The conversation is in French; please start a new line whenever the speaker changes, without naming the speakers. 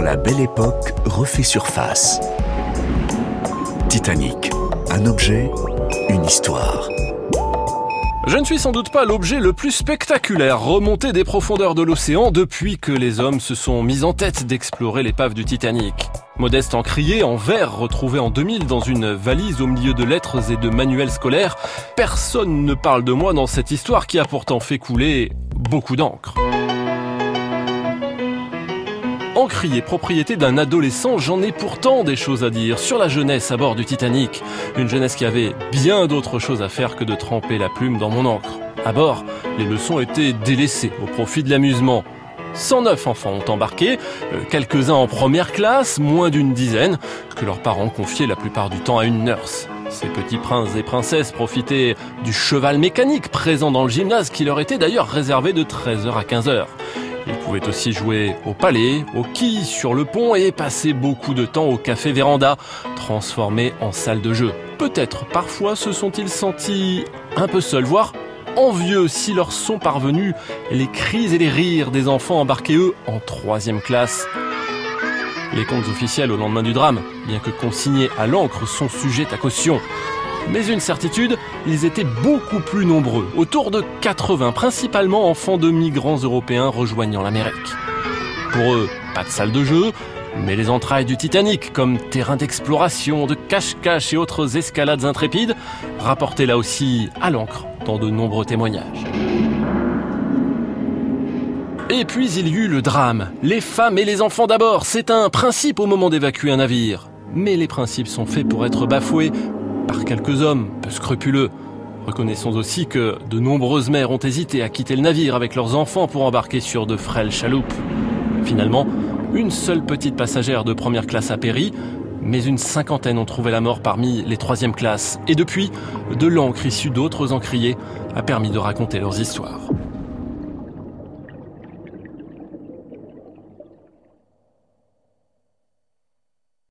La belle époque refait surface. Titanic, un objet, une histoire.
Je ne suis sans doute pas l'objet le plus spectaculaire remonté des profondeurs de l'océan depuis que les hommes se sont mis en tête d'explorer l'épave du Titanic. Modeste encrier en verre retrouvé en 2000 dans une valise au milieu de lettres et de manuels scolaires, personne ne parle de moi dans cette histoire qui a pourtant fait couler beaucoup d'encre. Encrier propriété d'un adolescent, j'en ai pourtant des choses à dire sur la jeunesse à bord du Titanic. Une jeunesse qui avait bien d'autres choses à faire que de tremper la plume dans mon encre. À bord, les leçons étaient délaissées au profit de l'amusement. 109 enfants ont embarqué, euh, quelques-uns en première classe, moins d'une dizaine, que leurs parents confiaient la plupart du temps à une nurse. Ces petits princes et princesses profitaient du cheval mécanique présent dans le gymnase qui leur était d'ailleurs réservé de 13h à 15h. Ils pouvaient aussi jouer au palais, au quilles sur le pont et passer beaucoup de temps au café Véranda, transformé en salle de jeu. Peut-être parfois se sont-ils sentis un peu seuls, voire envieux si leur sont parvenus les cris et les rires des enfants embarqués eux en troisième classe. Les comptes officiels au lendemain du drame, bien que consignés à l'encre, sont sujets à caution. Mais une certitude, ils étaient beaucoup plus nombreux, autour de 80, principalement enfants de migrants européens rejoignant l'Amérique. Pour eux, pas de salle de jeu, mais les entrailles du Titanic comme terrain d'exploration, de cache-cache et autres escalades intrépides, rapportaient là aussi à l'encre dans de nombreux témoignages. Et puis il y eut le drame. Les femmes et les enfants d'abord, c'est un principe au moment d'évacuer un navire. Mais les principes sont faits pour être bafoués par quelques hommes peu scrupuleux. Reconnaissons aussi que de nombreuses mères ont hésité à quitter le navire avec leurs enfants pour embarquer sur de frêles chaloupes. Finalement, une seule petite passagère de première classe a péri, mais une cinquantaine ont trouvé la mort parmi les troisièmes classes. Et depuis, de l'encre issue d'autres encriers a permis de raconter leurs histoires.